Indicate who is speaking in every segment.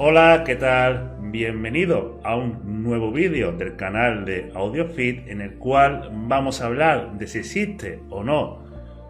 Speaker 1: Hola, ¿qué tal? Bienvenido a un nuevo vídeo del canal de AudioFit en el cual vamos a hablar de si existe o no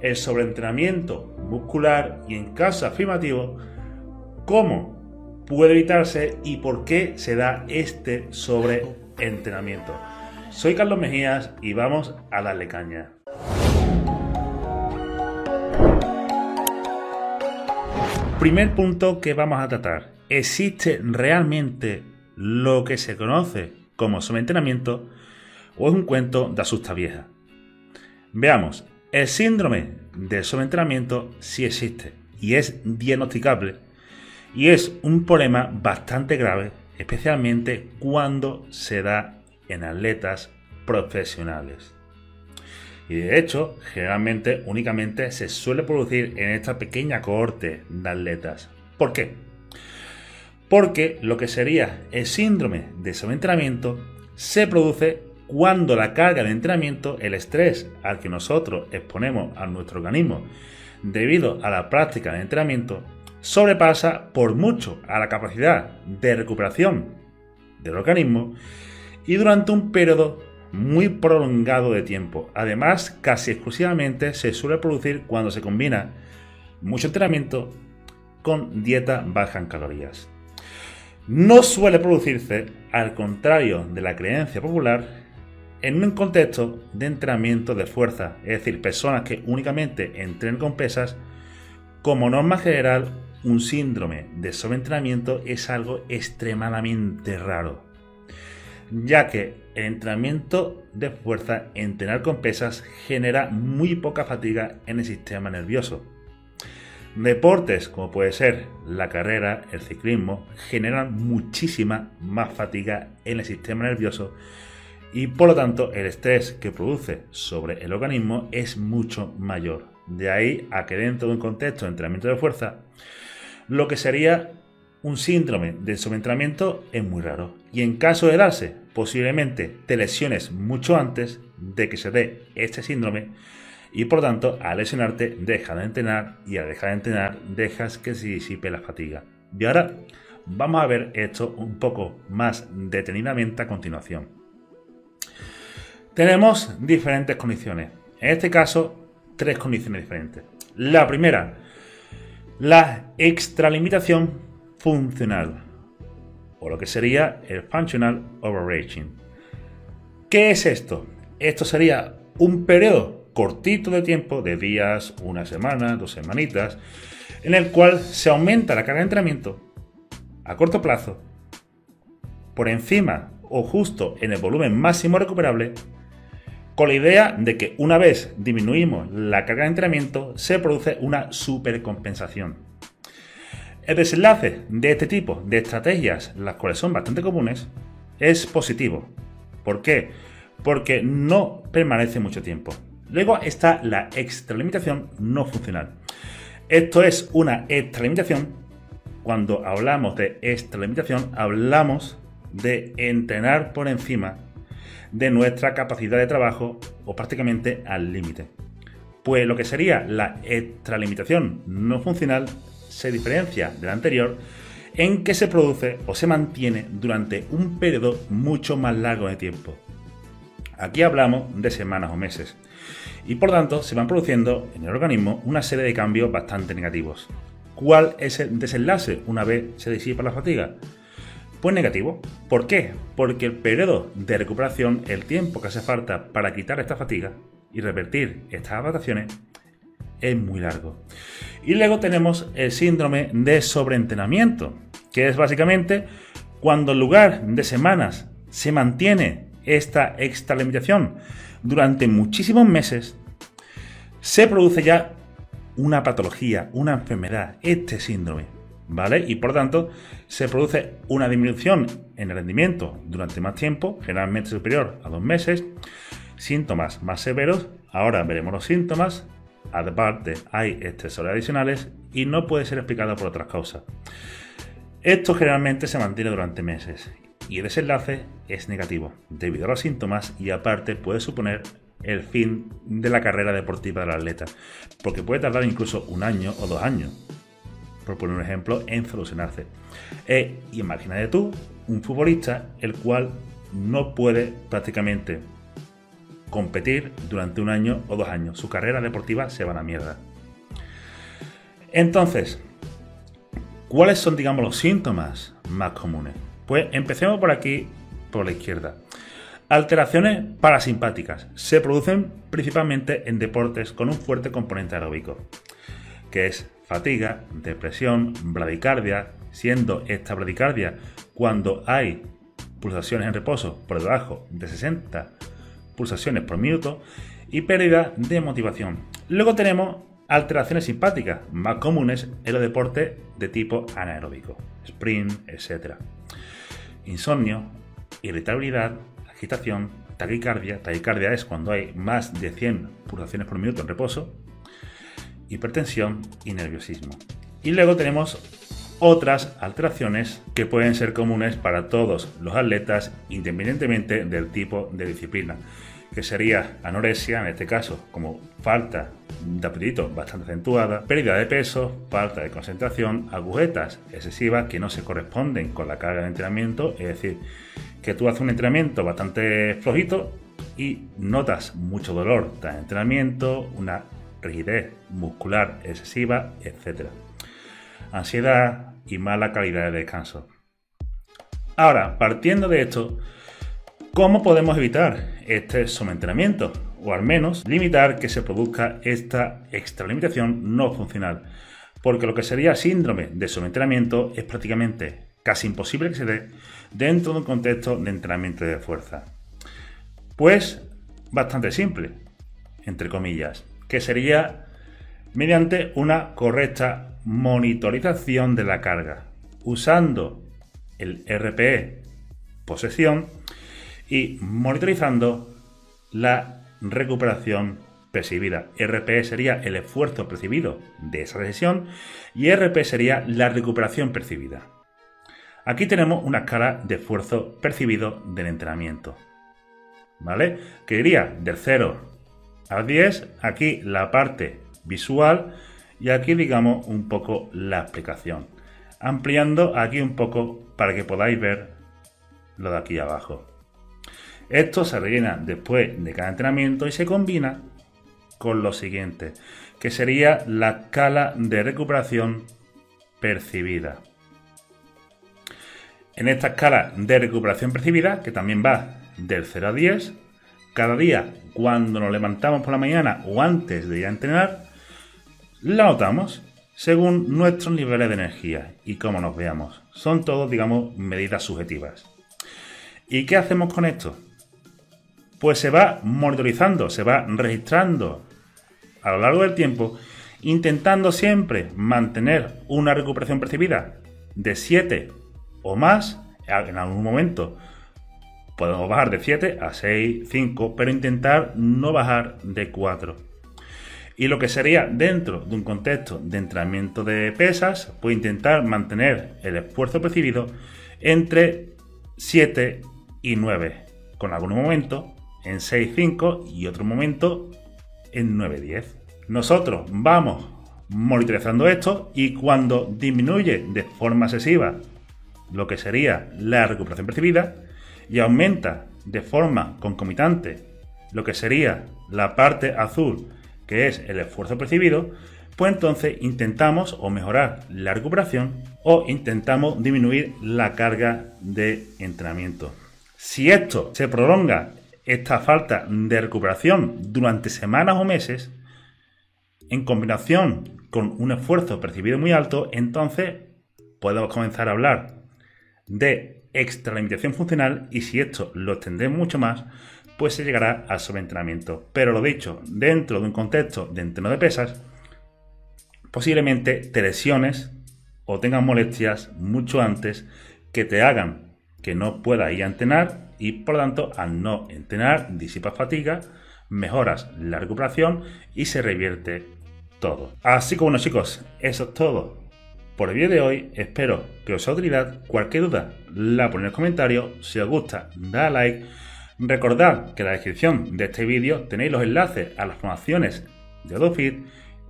Speaker 1: el sobreentrenamiento muscular y en caso afirmativo, cómo puede evitarse y por qué se da este sobreentrenamiento. Soy Carlos Mejías y vamos a darle caña. Primer punto que vamos a tratar. ¿Existe realmente lo que se conoce como sobreentrenamiento o es un cuento de asusta vieja? Veamos, el síndrome de sobreentrenamiento sí existe y es diagnosticable y es un problema bastante grave, especialmente cuando se da en atletas profesionales. Y de hecho, generalmente únicamente se suele producir en esta pequeña cohorte de atletas. ¿Por qué? Porque lo que sería el síndrome de sobreentrenamiento se produce cuando la carga de entrenamiento, el estrés al que nosotros exponemos a nuestro organismo debido a la práctica de entrenamiento, sobrepasa por mucho a la capacidad de recuperación del organismo y durante un periodo muy prolongado de tiempo. Además, casi exclusivamente se suele producir cuando se combina mucho entrenamiento con dieta baja en calorías. No suele producirse, al contrario de la creencia popular, en un contexto de entrenamiento de fuerza, es decir, personas que únicamente entrenan con pesas, como norma general, un síndrome de sobreentrenamiento es algo extremadamente raro ya que el entrenamiento de fuerza, entrenar con pesas, genera muy poca fatiga en el sistema nervioso. Deportes como puede ser la carrera, el ciclismo, generan muchísima más fatiga en el sistema nervioso y por lo tanto el estrés que produce sobre el organismo es mucho mayor. De ahí a que dentro de un contexto de entrenamiento de fuerza, lo que sería un síndrome de sobreentrenamiento es muy raro. Y en caso de darse, posiblemente te lesiones mucho antes de que se dé este síndrome y por tanto al lesionarte deja de entrenar y al dejar de entrenar dejas que se disipe la fatiga. Y ahora vamos a ver esto un poco más detenidamente a continuación. Tenemos diferentes condiciones. En este caso, tres condiciones diferentes. La primera, la extralimitación funcional, o lo que sería el functional overreaching. ¿Qué es esto? Esto sería un periodo cortito de tiempo, de días, una semana, dos semanitas, en el cual se aumenta la carga de entrenamiento a corto plazo, por encima o justo en el volumen máximo recuperable, con la idea de que una vez disminuimos la carga de entrenamiento, se produce una supercompensación. El desenlace de este tipo de estrategias, las cuales son bastante comunes, es positivo. ¿Por qué? Porque no permanece mucho tiempo. Luego está la extralimitación no funcional. Esto es una extralimitación. Cuando hablamos de extralimitación, hablamos de entrenar por encima de nuestra capacidad de trabajo o prácticamente al límite. Pues lo que sería la extralimitación no funcional se diferencia de la anterior en que se produce o se mantiene durante un periodo mucho más largo de tiempo. Aquí hablamos de semanas o meses y por tanto se van produciendo en el organismo una serie de cambios bastante negativos. ¿Cuál es el desenlace una vez se disipa la fatiga? Pues negativo. ¿Por qué? Porque el periodo de recuperación, el tiempo que hace falta para quitar esta fatiga y revertir estas adaptaciones, es muy largo. Y luego tenemos el síndrome de sobreentrenamiento, que es básicamente cuando en lugar de semanas se mantiene esta extralimitación durante muchísimos meses, se produce ya una patología, una enfermedad, este síndrome. ¿vale? Y por tanto se produce una disminución en el rendimiento durante más tiempo, generalmente superior a dos meses, síntomas más severos, ahora veremos los síntomas, aparte hay estresores adicionales y no puede ser explicado por otras causas. Esto generalmente se mantiene durante meses y el desenlace es negativo debido a los síntomas y aparte puede suponer el fin de la carrera deportiva del atleta, porque puede tardar incluso un año o dos años, por poner un ejemplo, en solucionarse. E imagínate tú un futbolista el cual no puede prácticamente competir durante un año o dos años. Su carrera deportiva se va a la mierda. Entonces, ¿cuáles son, digamos, los síntomas más comunes? Pues empecemos por aquí, por la izquierda. Alteraciones parasimpáticas se producen principalmente en deportes con un fuerte componente aeróbico, que es fatiga, depresión, bradicardia, siendo esta bradicardia cuando hay pulsaciones en reposo por debajo de 60 pulsaciones por minuto y pérdida de motivación. Luego tenemos alteraciones simpáticas más comunes en los deportes de tipo anaeróbico, sprint, etc. Insomnio, irritabilidad, agitación, taquicardia. Taquicardia es cuando hay más de 100 pulsaciones por minuto en reposo. Hipertensión y nerviosismo. Y luego tenemos otras alteraciones que pueden ser comunes para todos los atletas independientemente del tipo de disciplina, que sería anorexia en este caso, como falta de apetito bastante acentuada, pérdida de peso, falta de concentración, agujetas excesivas que no se corresponden con la carga de entrenamiento, es decir, que tú haces un entrenamiento bastante flojito y notas mucho dolor tras entrenamiento, una rigidez muscular excesiva, etc. Ansiedad y mala calidad de descanso. Ahora, partiendo de esto, ¿cómo podemos evitar este sobreentrenamiento? O al menos limitar que se produzca esta extralimitación no funcional. Porque lo que sería síndrome de sobreentrenamiento es prácticamente casi imposible que se dé dentro de un contexto de entrenamiento de fuerza. Pues bastante simple, entre comillas, que sería mediante una correcta monitorización de la carga, usando el RPE posesión y monitorizando la recuperación percibida. RPE sería el esfuerzo percibido de esa sesión y RP sería la recuperación percibida. Aquí tenemos una escala de esfuerzo percibido del entrenamiento. ¿Vale? Que iría del 0 al 10, aquí la parte visual y aquí digamos un poco la explicación. Ampliando aquí un poco para que podáis ver lo de aquí abajo. Esto se rellena después de cada entrenamiento y se combina con lo siguiente, que sería la escala de recuperación percibida. En esta escala de recuperación percibida, que también va del 0 a 10, cada día cuando nos levantamos por la mañana o antes de ir a entrenar, la notamos según nuestros niveles de energía y cómo nos veamos. Son todos, digamos, medidas subjetivas. ¿Y qué hacemos con esto? Pues se va monitorizando, se va registrando a lo largo del tiempo, intentando siempre mantener una recuperación percibida de 7 o más, en algún momento podemos bajar de 7 a 6, 5, pero intentar no bajar de 4. Y lo que sería dentro de un contexto de entrenamiento de pesas, pues intentar mantener el esfuerzo percibido entre 7 y 9, con algún momento en 6, 5 y otro momento en 9, 10. Nosotros vamos monitorizando esto y cuando disminuye de forma excesiva lo que sería la recuperación percibida y aumenta de forma concomitante lo que sería la parte azul, que es el esfuerzo percibido, pues entonces intentamos o mejorar la recuperación o intentamos disminuir la carga de entrenamiento. Si esto se prolonga, esta falta de recuperación durante semanas o meses, en combinación con un esfuerzo percibido muy alto, entonces podemos comenzar a hablar de extralimitación funcional y si esto lo extendemos mucho más, pues se llegará al sobreentrenamiento. Pero lo dicho, dentro de un contexto de entreno de pesas, posiblemente te lesiones o tengas molestias mucho antes que te hagan que no puedas ir a entrenar y por lo tanto al no entrenar disipas fatiga, mejoras la recuperación y se revierte todo. Así que bueno chicos, eso es todo por el vídeo de hoy. Espero que os utilidad. Cualquier duda la ponéis en los comentarios. Si os gusta, da like. Recordad que en la descripción de este vídeo tenéis los enlaces a las formaciones de OdoFit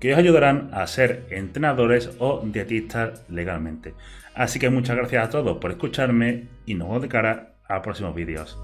Speaker 1: que os ayudarán a ser entrenadores o dietistas legalmente. Así que muchas gracias a todos por escucharme y nos vemos de cara a próximos vídeos.